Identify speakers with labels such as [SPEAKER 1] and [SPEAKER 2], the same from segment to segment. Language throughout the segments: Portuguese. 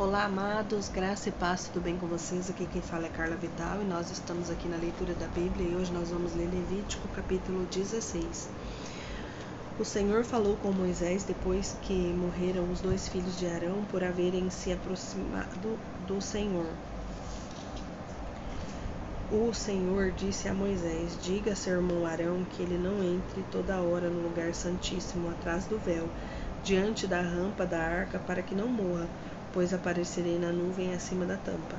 [SPEAKER 1] Olá, amados, graça e paz, tudo bem com vocês? Aqui quem fala é Carla Vital e nós estamos aqui na leitura da Bíblia e hoje nós vamos ler Levítico, capítulo 16. O Senhor falou com Moisés depois que morreram os dois filhos de Arão por haverem se aproximado do Senhor. O Senhor disse a Moisés: Diga a seu irmão Arão que ele não entre toda hora no lugar santíssimo atrás do véu, diante da rampa da arca, para que não morra pois aparecerei na nuvem acima da tampa.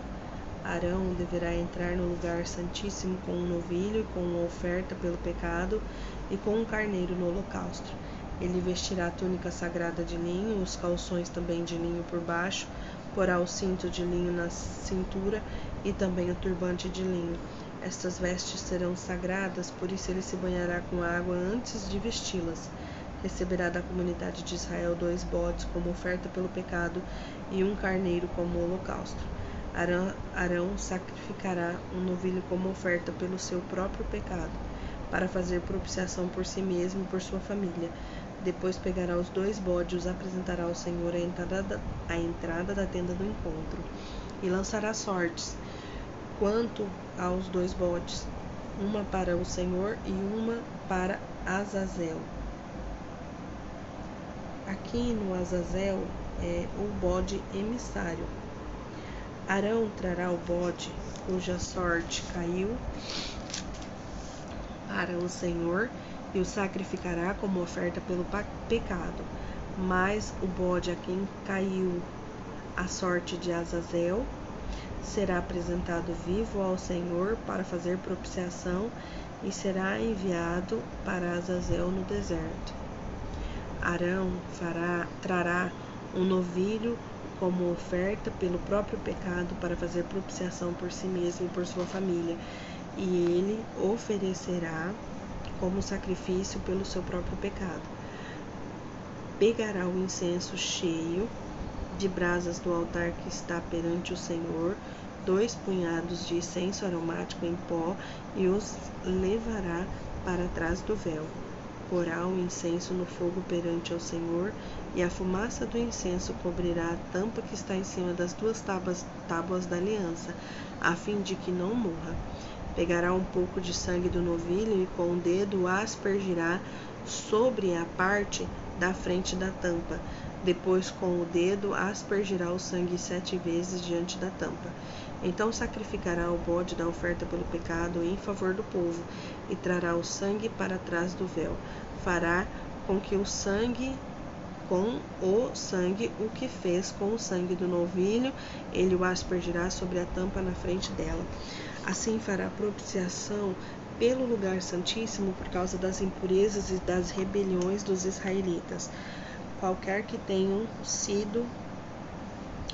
[SPEAKER 1] Arão deverá entrar no lugar santíssimo com um novilho, com uma oferta pelo pecado e com um carneiro no holocausto. Ele vestirá a túnica sagrada de linho, os calções também de linho por baixo, porá o cinto de linho na cintura e também o turbante de linho. Estas vestes serão sagradas, por isso ele se banhará com água antes de vesti-las receberá da comunidade de Israel dois bodes como oferta pelo pecado e um carneiro como holocausto. Arão, Arão sacrificará um novilho como oferta pelo seu próprio pecado, para fazer propiciação por si mesmo e por sua família. Depois pegará os dois bodes e os apresentará ao Senhor à entrada, da, à entrada da tenda do encontro, e lançará sortes quanto aos dois bodes, uma para o Senhor e uma para Azazel. Aqui no Azazel é o bode emissário. Arão trará o bode cuja sorte caiu para o Senhor e o sacrificará como oferta pelo pecado. Mas o bode a quem caiu a sorte de Azazel será apresentado vivo ao Senhor para fazer propiciação e será enviado para Azazel no deserto. Arão fará, trará um novilho como oferta pelo próprio pecado para fazer propiciação por si mesmo e por sua família, e ele oferecerá como sacrifício pelo seu próprio pecado. Pegará o incenso cheio de brasas do altar que está perante o Senhor, dois punhados de incenso aromático em pó, e os levará para trás do véu porá o incenso no fogo perante ao Senhor, e a fumaça do incenso cobrirá a tampa que está em cima das duas tábuas, tábuas da aliança, a fim de que não morra. Pegará um pouco de sangue do novilho e com o dedo aspergirá sobre a parte da frente da tampa. Depois, com o dedo, aspergirá o sangue sete vezes diante da tampa. Então sacrificará o bode da oferta pelo pecado em favor do povo, e trará o sangue para trás do véu. Fará com que o sangue com o sangue o que fez com o sangue do novilho, ele o aspergirá sobre a tampa na frente dela. Assim fará propiciação pelo lugar santíssimo por causa das impurezas e das rebeliões dos israelitas, qualquer que tenham sido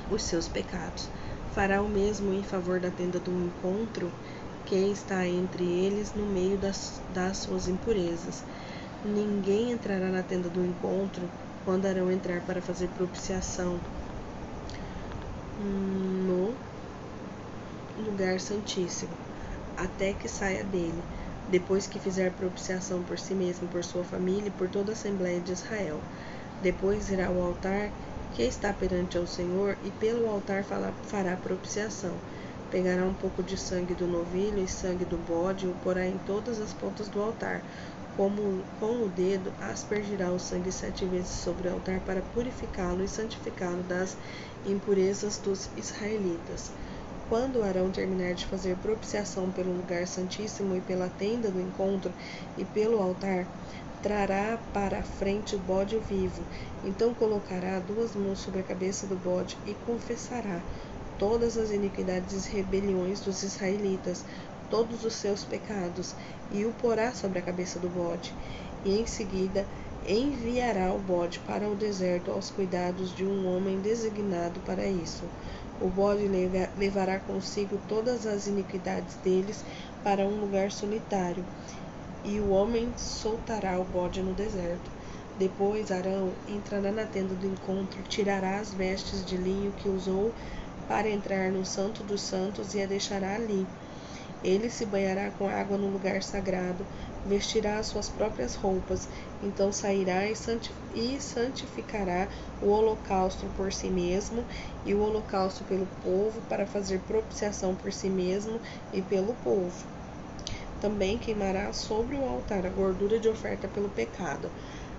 [SPEAKER 1] os seus pecados fará o mesmo em favor da tenda do encontro que está entre eles no meio das, das suas impurezas. Ninguém entrará na tenda do encontro quando Arão entrar para fazer propiciação no lugar santíssimo, até que saia dele, depois que fizer propiciação por si mesmo, por sua família e por toda a Assembleia de Israel. Depois irá ao altar que está perante ao Senhor, e pelo altar fará propiciação. Pegará um pouco de sangue do novilho e sangue do bode, e o porá em todas as pontas do altar. Como, com o dedo, aspergirá o sangue sete vezes sobre o altar para purificá-lo e santificá-lo das impurezas dos israelitas. Quando Arão terminar de fazer propiciação pelo lugar santíssimo e pela tenda do encontro e pelo altar, trará para a frente o bode vivo. Então colocará duas mãos sobre a cabeça do bode e confessará todas as iniquidades e rebeliões dos israelitas, todos os seus pecados, e o porá sobre a cabeça do bode. E em seguida enviará o bode para o deserto aos cuidados de um homem designado para isso. O bode levará consigo todas as iniquidades deles para um lugar solitário e o homem soltará o bode no deserto. Depois Arão entrará na tenda do encontro, tirará as vestes de linho que usou para entrar no Santo dos Santos e a deixará ali. Ele se banhará com água no lugar sagrado, vestirá as suas próprias roupas, então sairá e santificará o holocausto por si mesmo e o holocausto pelo povo, para fazer propiciação por si mesmo e pelo povo. Também queimará sobre o altar a gordura de oferta pelo pecado.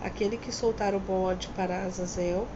[SPEAKER 1] Aquele que soltar o bode para Azazel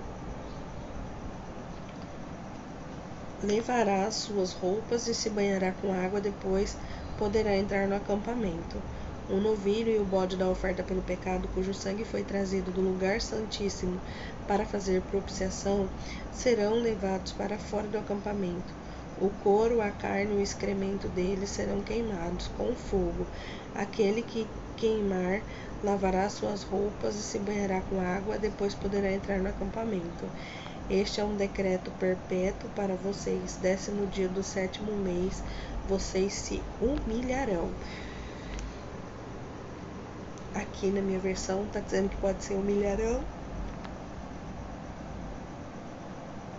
[SPEAKER 1] levará as suas roupas e se banhará com água, depois poderá entrar no acampamento. O novilho e o bode da oferta pelo pecado, cujo sangue foi trazido do lugar santíssimo para fazer propiciação, serão levados para fora do acampamento. O couro, a carne e o excremento deles serão queimados com fogo. Aquele que queimar lavará suas roupas e se banhará com água, depois poderá entrar no acampamento. Este é um decreto perpétuo para vocês. Décimo dia do sétimo mês, vocês se humilharão. Aqui na minha versão está dizendo que pode ser humilharão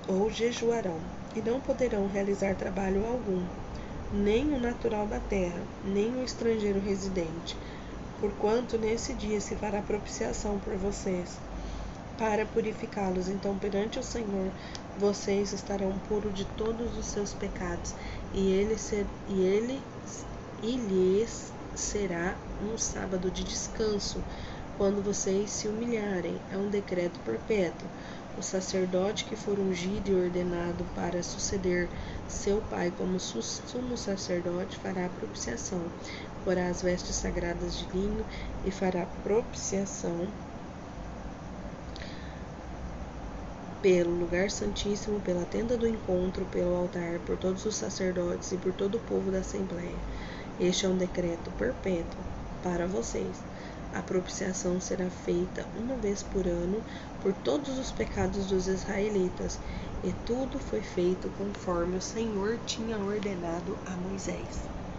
[SPEAKER 1] ou jejuarão, e não poderão realizar trabalho algum, nem o natural da terra, nem o estrangeiro residente, porquanto nesse dia se fará propiciação por vocês, para purificá-los. Então, perante o Senhor, vocês estarão puros de todos os seus pecados, e ele, ser, e ele e lhes será um sábado de descanso, quando vocês se humilharem. É um decreto perpétuo. O sacerdote que for ungido e ordenado para suceder seu pai como sumo sacerdote fará propiciação, porá as vestes sagradas de linho e fará propiciação pelo lugar santíssimo, pela tenda do encontro, pelo altar, por todos os sacerdotes e por todo o povo da Assembleia. Este é um decreto perpétuo para vocês. A propiciação será feita uma vez por ano por todos os pecados dos israelitas, e tudo foi feito conforme o Senhor tinha ordenado a Moisés.